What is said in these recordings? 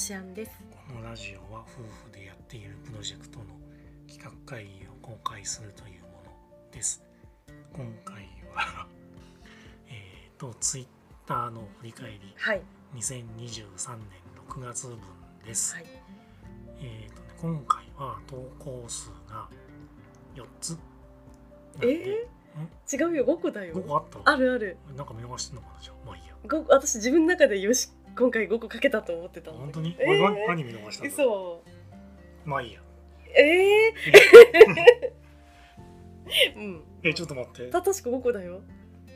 ちあんです。このラジオは夫婦でやっているプロジェクトの企画会議を公開するというものです。今回は えっとツイッターの振り返り。はい。2023年6月分です、はい。えっとね今回は投稿数が4つ。えー、違うよ。5個だよ。5個あったあるある。なんか見逃してんのかなじゃあ。まあいいや。5個私自分の中でよし今回5個かけたと思ってた本当に、えー。俺何何見逃した嘘。まあいいや。えー、うん。えちょっと待って。た確か5個だよ。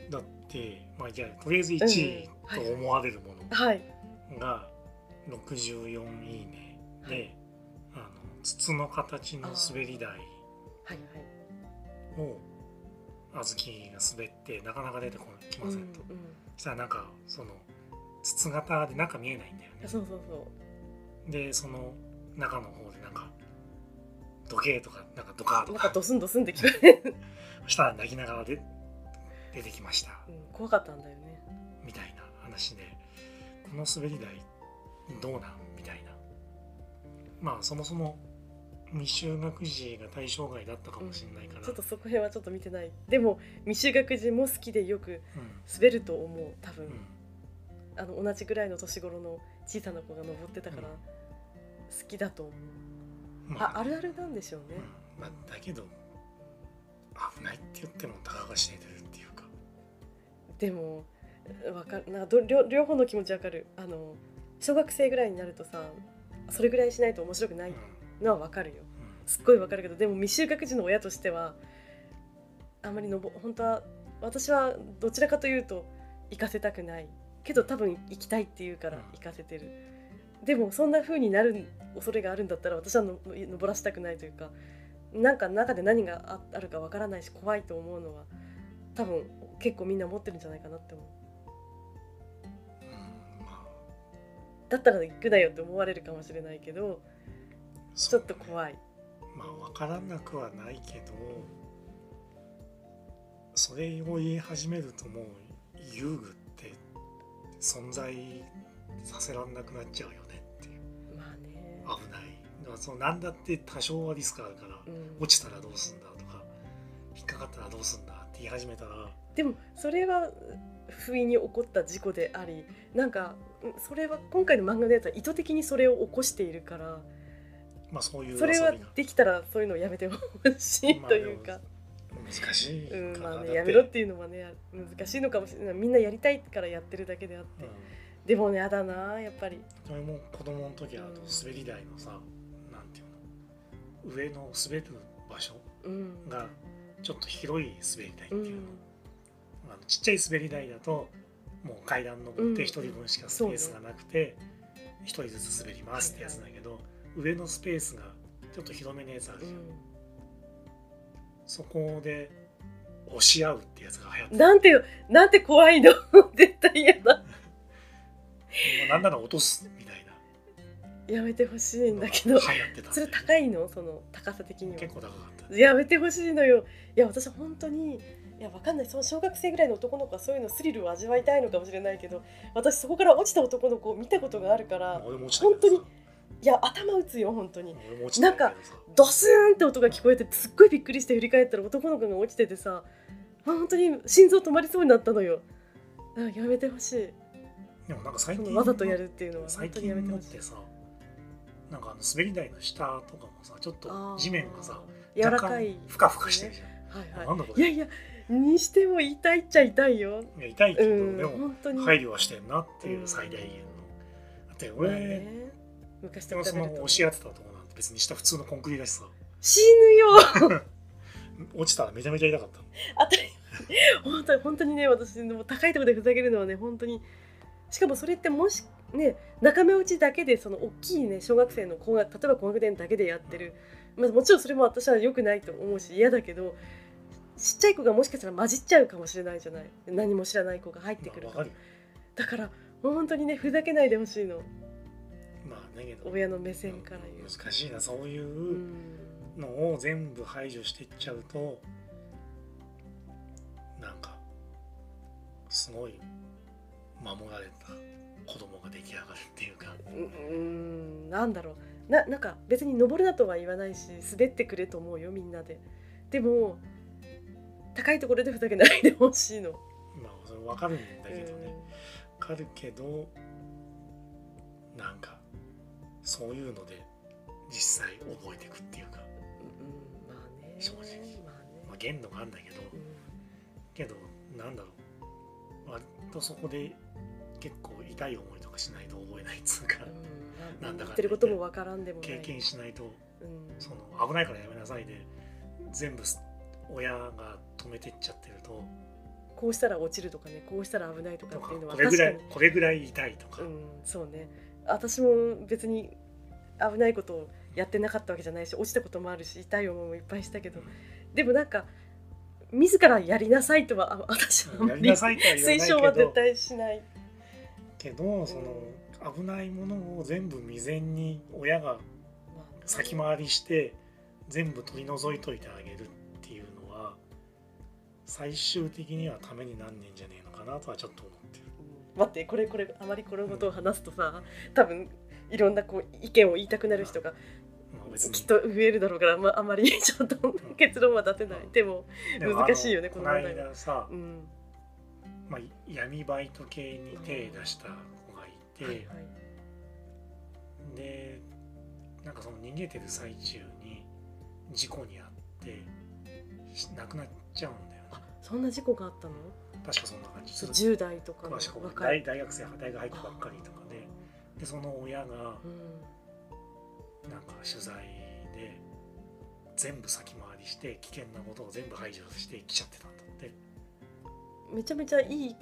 だってまあじゃあとりあえず1位と思われるものはい。が64いいね。で、はい。あの筒の形の滑り台はい。はい。を小豆が滑ってなかなか出てこきませんと、うんうん。そしたらなんかその筒型で中見えないんだよね。そうそうそう。でその中の方でなんか時計とかなんかドカーとか。なんかドスンドスンって聞こえる、そしたら泣きながらで出てきました。うん、怖かったんだよね。みたいな話で。この滑り台どうなん？みたいな。まあそもそも未就学児が対象外だったかもしれないから、ちょっとそこ辺はちょっと見てない。でも未就学児も好きでよくうん。滑ると思う多分、うんあの同じぐらいの年頃の小さな子が登ってたからうん。好きだと思う、まああるあるなんでしょうね、うん。まあ、だけど危ないって言ってもたかが知れてるっていうか、でもわかる。など両両方の気持ちわかる。あの小学生ぐらいになるとさそれぐらいしないと面白くないうん。のはわかるよ。うん。すっごいわかるけどでも未就学児の親としてはあんまりのぼ本当は私はどちらかというと行かせたくないけど多分行きたいっていうからうん。行かせてる、でもそんな風になる恐れがあるんだったら私はの登らせたくないというかなんか中で何がああるかわからないし怖いと思うのは多分結構みんな持ってるんじゃないかなって思う。だったら行くなよって思われるかもしれないけどちょっと怖い。まあ分からなくはないけどそれを言い始めるともう遊具って存在させらんなくなっちゃうよねっていう。まあね。危ない。だからその何だって多少はリスクあるからうん。落ちたらどうすんだとか引っかかったらどうすんだって言い始めたら。でもそれは不意に起こった事故でありなんかうんそれは今回の漫画のやつは意図的にそれを起こしているからまあそういうそれはできたらそういうのをやめてほしいまあというか、難しい。かうんまあね、やめろっていうのはね難しいのかもしれない。みんなやりたいからやってるだけであって、うん。でもねやだなやっぱり。も子供の時はあと滑り台のさ、なんていうの？上の滑る場所うん。がちょっと広い滑り台ってういうの、ん。あのちっちゃい滑り台だともう階段登ってうん1人分しかスペースがなくて1人ずつ滑りますってやつだけど、上のスペースがちょっと広めのやつあるじゃん、うんそこで押し合うってやつが流行ってなんてなんて怖いの。絶対嫌だ。なんなら落とすみたいな。やめてほしいんだけど。流行ってた。んそれ高いの？その高さ的には。結構高かった。やめてほしいのよ。いや私は本当にいやわかんない。その小学生ぐらいの男の子はそういうのスリルを味わいたいのかもしれないけど私そこから落ちた男の子を見たことがあるから俺も落ちたけどさ。本いや頭打つよ本当に。俺も落ちたけどさ。ドスーンって音が聞こえてすっごいびっくりして振り返ったら男の子が落ちててさあ本当に心臓止まりそうになったのよ。あやめてほしい。でもなんか最近わざとやるっていうのは最本当にやめ近てほしい。のってさなんかあの滑り台の下とかもさちょっと地面がさ柔ら若かい。干ふかふかしてるじゃん、はいはい。いやいやにしても痛いっちゃ痛いよ。いや痛いけど、うんでも本当に。配慮はしてんなっていう最大限の、だって俺、まあね昔でもそと比べるとの押し合ってたとこなんて別に下普通のコンクリだしさ。死ぬよ。落ちたらめちゃめちゃ痛かったの当たり本当に本当にね私もう高いところでふざけるのはね本当に。しかもそれってもしね仲間内だけでその大きいね小学生の高学例えば高学年だけでやってる、まあ、もちろんそれも私は良くないと思うし嫌だけどちっちゃい子がもしかしたら混じっちゃうかもしれないじゃない。何も知らない子が入ってくるか。だから本当にねふざけないでほしいのけど親の目線から言う難しいなそういううん。のを全部排除していっちゃうとなんかすごい守られた子供が出来上がるっていうか。うんなんだろう。ななんか別に登るなとは言わないし滑ってくれと思うよみんなで。でも高いところでふざけないでほしいの、まあそれ分かるんだけどうんね。分かるけどなんかそういうので実際覚えていくっていうか、うんまあね正直。まあねまあ、限度があるんだけど。うんけどなんだろう。割とそこで結構痛い思いとかしないと覚えないっつうか。うん。なんだかてることもわからんでも経験しないと。うん。その危ないからやめなさいで。全部親が止めてっちゃってると。こうしたら落ちるとかね。こうしたら危ないとかっていうのはこれぐらいこれぐらい痛いとか、うん。そうね私も別に危ないことをやってなかったわけじゃないし落ちたこともあるし痛い思いもいっぱいしたけどでもなんか自らやりなさいとはあ私はあんまり推奨は絶対しないけどその危ないものを全部未然に親がまあ先回りして全部取り除いといてあげるっていうのは最終的にはためになんねんじゃねえのかなとはちょっと思ってる。うん待ってこれこれあまりこのことを話すとさ多分いろんなこう意見を言いたくなる人がきっと増えるだろうから、まあ、あまり ちょっと結論は出せない。でもでも難しいよねこの問題は間さ、うん。まあ、闇バイト系に手出した子がいて、はいはい。でなんかその逃げてる最中に事故に遭ってし亡くなっちゃうんだよね。あそんな事故があったの？確かそんな感じする。10代とかの若い。大大学生大学入ったばっかりとかででその親がうん。なんか取材で全部先回りして危険なことを全部排除して来ちゃってたんだって。めちゃめちゃいい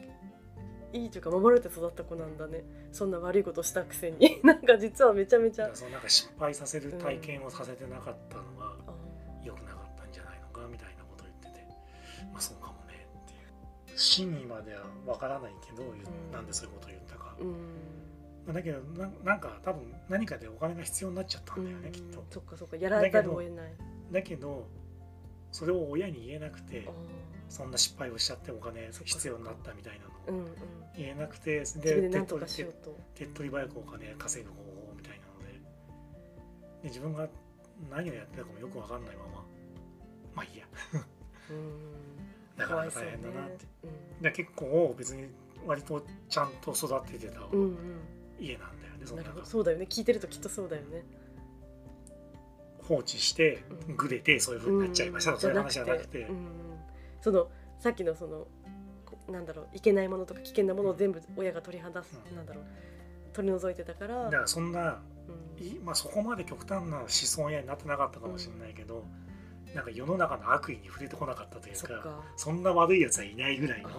いいというか守られて育った子なんだね。そんな悪いことしたくせに。なんか実はめちゃめちゃそのなんか失敗させる体験をさせてなかったの真意まではわからないけど、言ううん。なんでそういうことを言ったか、うん。まあだけどななんか多分何かでお金が必要になっちゃったんだよね、うん。きっと。そっかそっかやらざるを得ない。だけどそれを親に言えなくてあそんな失敗をしちゃってお金必要になったみたいなの。を言えなくてでで手っ取り手ようと。手っ取り早くお金稼ぐ方法みたいなので。で自分が何をやってたかもよく分かんないまま。まあいいや。うんなかなか大変だなって、で結構別に割とちゃんと育ててたうんうん。家なんだよね、そうんなるほの。なんかど。そうだよね。聞いてるときっとそうだよね。放置してうん。グレてそういう風になっちゃいました。とかそういう話じゃなくて。うんうん。そのさっきのそのこなんだろういけないものとか危険なものを全部親が取り離す、うん。なんだろう取り除いてたから。だからそんなうん。いまあ、そこまで極端な思想やになってなかったかもしれないけど、なんか世の中の悪意に触れてこなかったというかそんな悪いやつはいないぐらいの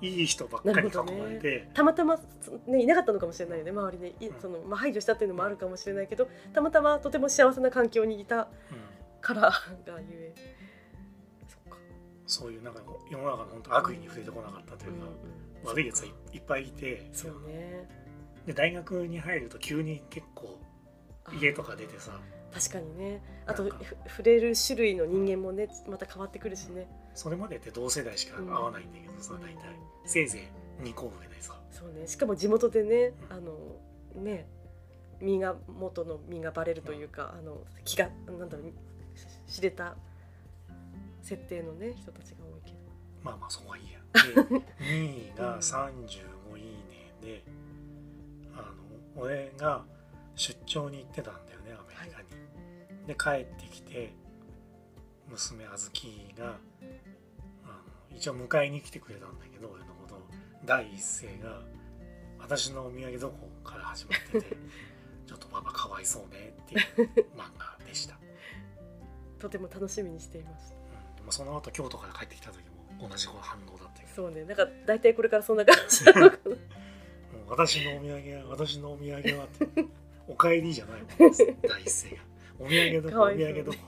いい人ばっかりに囲まれて、たまたま、そね、いなかったのかもしれないよね周りで。いうん。その、まあ、排除したっていうのもあるかもしれないけどたまたまとても幸せな環境にいたうん。からがゆえ。そっか、そういうなんか世の中の本当悪意に触れてこなかったというか、うん。悪いやつはいいっぱいいて。そうね。で大学に入ると急に結構家とか出てさ。確かにね。あと触れる種類の人間もねまた変わってくるしね。それまでって同世代しか会わないんだけどさ、うん大体。せいぜい2個上でさそうね。しかも地元でねうん。あのね身が元の身がバレるというか、あの気がなんだろうし知れた設定のね人たちが多いけど。まあまあそこはいいや。で2位が35いいねであの俺が出張に行ってたんだよねアメリカに、で帰ってきて娘あずきがあの一応迎えに来てくれたんだけど俺のことを。第一声が「私のお土産どこ?」から始まってて ちょっとパパかわいそうねっていう漫画でした、とても楽しみにしています。うん、でもその後京都から帰ってきた時も同じ反応だったけど。そうね。なんか大体これからそんな感じなのかな。もう私のお土産は私のお土産はってお帰りじゃないもん。第一声が。お土産どこ？お土産どこ？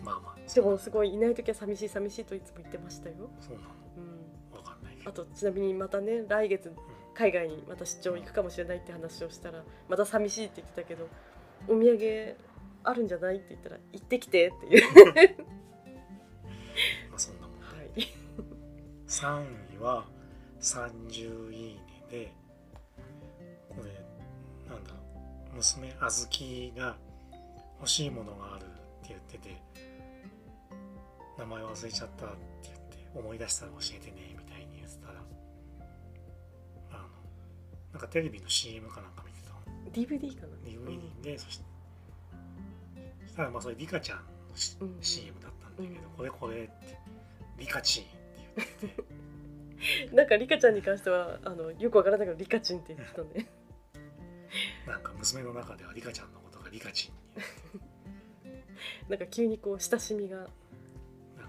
まあまあ。でもすごいいない時は寂しい寂しいといつも言ってましたよ、そうなうん、のわかんないけど。あとちなみにまたね来月海外にまた出張行くかもしれないって話をしたらまた寂しいって言ってたけどお土産あるんじゃないって言ったら行ってきてっていう、まあそんなもんではい、3位は30いいねで娘あずきが欲しいものがあるって言ってて名前忘れちゃったって言って思い出したら教えてねみたいに言ってたらあのなんかテレビの CM かなんか見てたの。DVD かな？DVD で、そしそしたらまあそれリカちゃんのしうん。CM だったんだけど、これこれってリカチンって言ってて。う んなんかリカちゃんに関してはあのよくわからないけどリカチンって言ってたねなんか娘の中ではリカちゃんのことがリカチンに。なんか急にこう親しみが。なん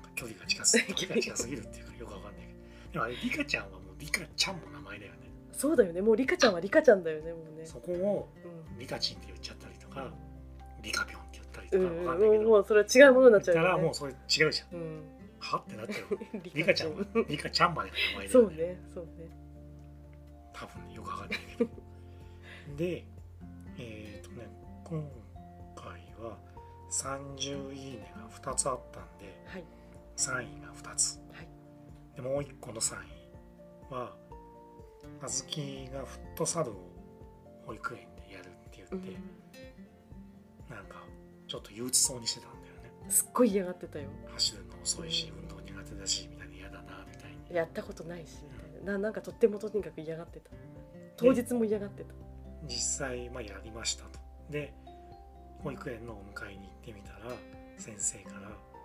か距離が近すぎ 距離が近すぎるっていうかよくわかんないけど。でもあれリカちゃんはもうリカちゃんも名前だよね。そうだよね。もうリカちゃんはリカちゃんだよねもうね。そこをうん。リカチンって言っちゃったりとかリカピョンって言ったりとうんかわかんないけど、もうもうそれは違うものになっち言ったゃうよね。らもうそれ違うじゃん。うん。はってなっちゃう。リ リカちゃんはリカちゃんまでが名前だそうよねねそうね。多分よくわかんないけど。で今回は30いいねが2つあったんではい。3位が2つ。はい。でもう1個の3位はあずきがフットサルを保育園でやるって言うって、ん。なんかちょっと憂鬱そうにしてたんだよね。すっごい嫌がってたよ。走るの遅いし運動苦手だしみたいに嫌だなみたいに。やったことないしみたいな。ななんかとってもとにかく嫌がってた。当日も嫌がってた。実際まあやりましたとで保育園のお迎えに行ってみたら先生から、うん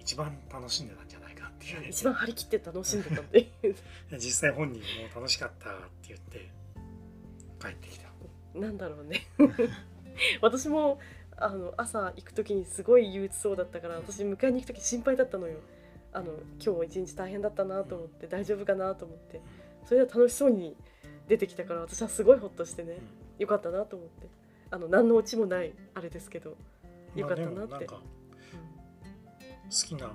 一番楽しんでたんじゃないかっていう。ね 一番張り切って楽しんでたっていう。実際本人も楽しかったって言って帰ってきた。なんだろうね。私もあの朝行く時にすごい憂鬱そうだったから私迎えに行く時心配だったのよ。あの今日一日大変だったなと思って大丈夫かなと思って。それでは楽しそうに出てきたから私はすごいホッとしてねよかったなと思って。あの何のオチもないあれですけど、よかったなって。好きな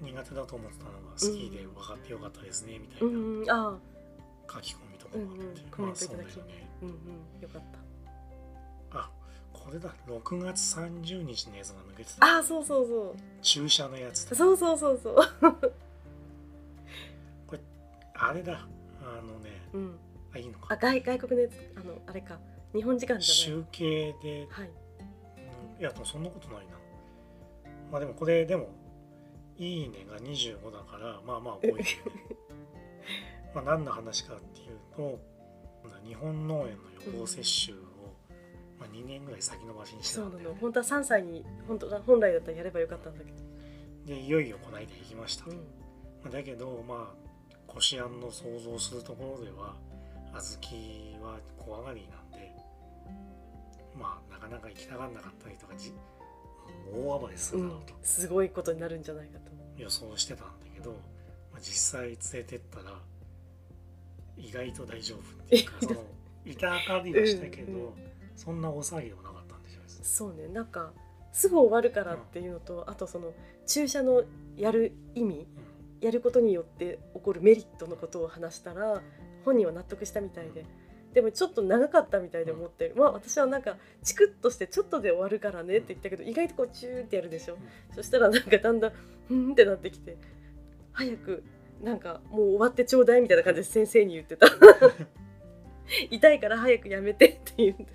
苦手だと思ってたのが好きで分かってよかったですねみたいうん、な。うんうん。あ書き込みとかもあって、うんうん。コメントいただき。だよね。あうんうん。よかった。あこれだ。6月30日のやつが抜けてた。ああそうそうそう。注射のやつだ。そうそうそうそう。あれだ。あのね。うんあいいのか。あ外外国のやつあのあれか。日本時間じゃない。集計で。はい。うん。いやそんなことないな。まあでもこれでもいいねが25だからまあまあ多いよね。まあ何の話かっていうと日本脳炎の予防接種を、まあ、2年ぐらい先延ばしにしてそうなの。本当は3歳に本当だ本来だったらやればよかったんだけど、でいよいよこの間行きました。と、うん、まあだけどまあこしあんの想像するところでは小豆は怖がりなんでまあなかなか行きたがらなかったりとかじ大暴れすうんるだろうと、すごいことになるんじゃないかと予想してたんだけど、まあ、実際連れてったら意外と大丈夫っていうか その痛がりはしたけど、うんうん。そんな大騒ぎでもなかったんでしょうねそうねなんかすぐ終わるからっていうのと、あとその注射のやる意味やることによって起こるメリットのことを話したら本人は納得したみたいで。でもちょっと長かったみたいで思って、まあ私はなんかチクッとしてちょっとで終わるからねって言ったけど意外とこうチューってやるでしょ、そしたらなんかだんだんふんってなってきて。早くなんかもう終わってちょうだいみたいな感じで先生に言ってた。痛いから早くやめてって言うんで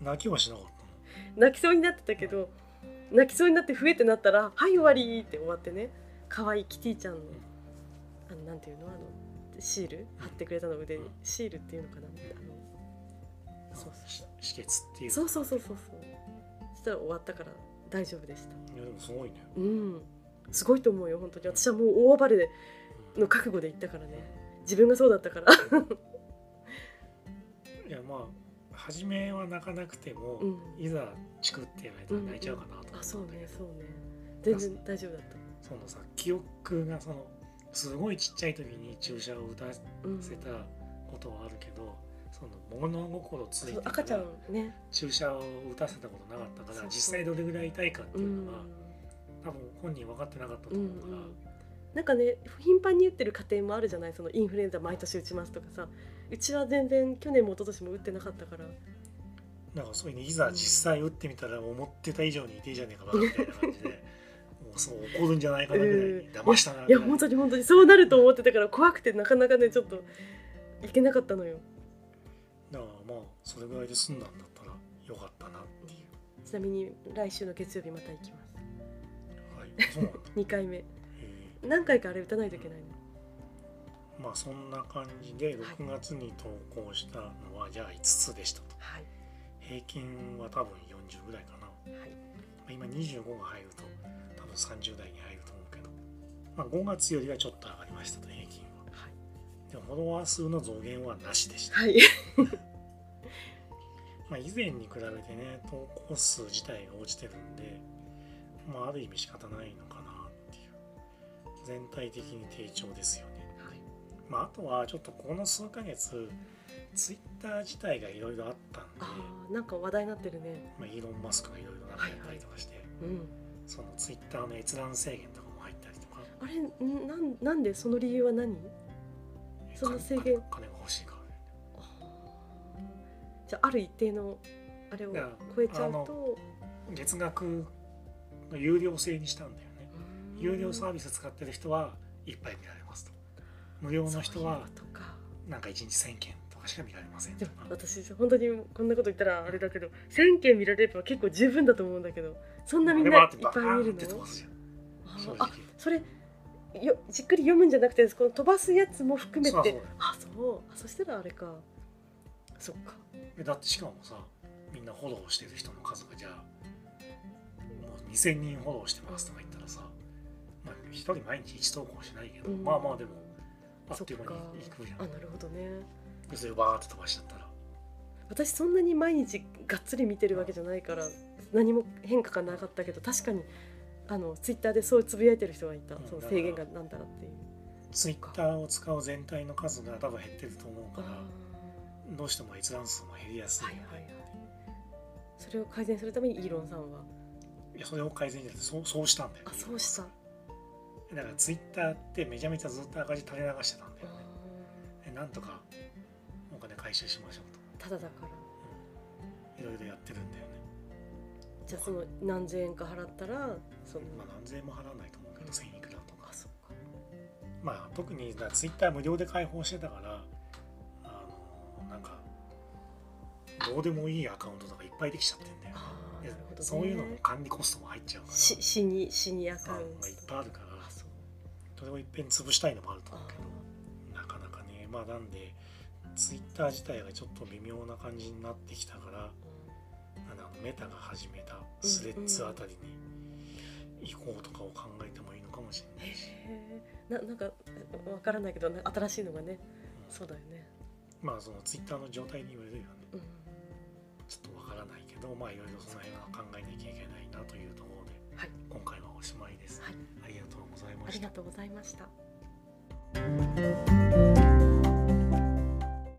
うん泣きはしなかったの？泣きそうになってたけど泣きそうになって増えてなったら「はい終わり」って終わってね。可愛いキティちゃんのあのなんていうの？あのシール貼ってくれたの腕にシールっていうのかな？あのそうし止血っていうそうそうそうそうそう。そしたら終わったから大丈夫でした。いやでもすごいね、うん。すごいと思うよ本当に。私はもう大暴れの覚悟で行ったからね。自分がそうだったから。いやまあ初めは泣かなくても、うん。いざチクってやられたら泣いちゃうかなと思ったんだあそうねそうね。全然大丈夫だった。そのさ記憶がそのすごいちっちゃい時に注射を打たうんせたことはあるけど、その物心ついて赤ちゃらんね。注射を打たせたことなかったから実際どれぐらい痛いかってういうんのが、ん。多分本人分かってなかったとうんう思うから、んなんかね頻繁に打ってる家庭もあるじゃない？そのインフルエンザ毎年打ちますとかさ。うちは全然去年も一昨年も打ってなかったから。なんかそういうのいざ実際打ってみたら思ってた以上に痛いじゃねえかバカみたいな感じで もうそう怒るんじゃないかなぐらい騙したないや本当に本当にそうなると思ってたから怖くてなかなかねちょっといけなかったのよ。だからまあそれぐらいで済んだんだったらよかったなっていう。ちなみに来週の月曜日また行きます。はいそうなんだ。2回目。へ何回かあれ打たないといけないの？ーまあそんな感じで6月に投稿したのはじゃあ5つでしたと。はい。平均は多分40ぐらいかな。はい。今25が入ると多分30代に入ると思うけど、まあ、5月よりはちょっと上がりましたと平均は。はい。でもフォロワー数の増減はなしでした、はい。まあ、以前に比べてね投稿数自体が落ちてるんで、まあ、ある意味仕方ないのかなっていう。全体的に低調ですよね、はい。まあ、あとはちょっとこの数ヶ月ツイッター自体がいろいろあったんで、なんか話題になってるね。まあ、イーロン・マスクがいろいろなんかやったりとかして、うんそのツイッターの閲覧制限とかも入ったりとか。あれんなんなんでその理由は何？その制限？金金が欲しいからね。じゃあある一定のあれを超えちゃうと。月額の有料制にしたんだよね。うん。有料サービス使ってる人はいっぱい見られますと。無料の人はなんか1日1000件とかしか見られませんとか。私本当にこんなこと言ったらあれだけど1000件見られれば結構十分だと思うんだけどそんなみんないっぱい見るの？あそれよじっくり読むんじゃなくてこの飛ばすやつも含めて。あそう。あそしたらあれか。そっか。でだってしかもさみんなフォローしてる人の数がじゃあもう2000人フォローしてますとか言ったらさ、まあ、1人毎日1投稿しないけど、うん。まあまあでもあっという間にいくじゃん。あなるほどね。でそれをバーって飛ばしちゃったら。私そんなに毎日がっつり見てるわけじゃないから何も変化がなかったけど確かにあのツイッターでそうつぶやいてる人がいた、うんその制限がなんだらっていう。ツイッターを使う全体の数が多分減ってると思うあからどうしても閲覧数も減りやすいはいはいはい。それを改善するためにイーロンさんは？いやそれを改善じゃなくてそうそうしたんだよ。あそうした。だからツイッターってめちゃめちゃずっと赤字垂れ流してたんだよ。ねでなんとかお金回収しましょうただだから。といろいろやってるんだよねじゃあその何千円か払ったらそのまあ何千円も払わないと思うけど1000いくらと。か。まあ特にツイッター無料で開放してたからあのなんかどうでもいいアカウントとかいっぱいできちゃってんだよ。ね。そういうのも管理コストも入っちゃうから。し死に死にアカウント。まあいっぱいあるからあそう。それをいっぺんに潰したいのもあるとあ思うけどなかなかね。まあなんでツイッター自体がちょっと微妙な感じになってきたからメタが始めたスレッズあたりに行こうとかを考えてもいいのかもしれないし、へえななんかわからないけどな新しいのがねうん。そうだよね。まあそのツイッターの状態によるよね。うん。ちょっとわからないけどまあいろいろその辺は考えなきゃいけないなというところではい。今回はおしまいです、はい。ありがとうございました。ありがとうございました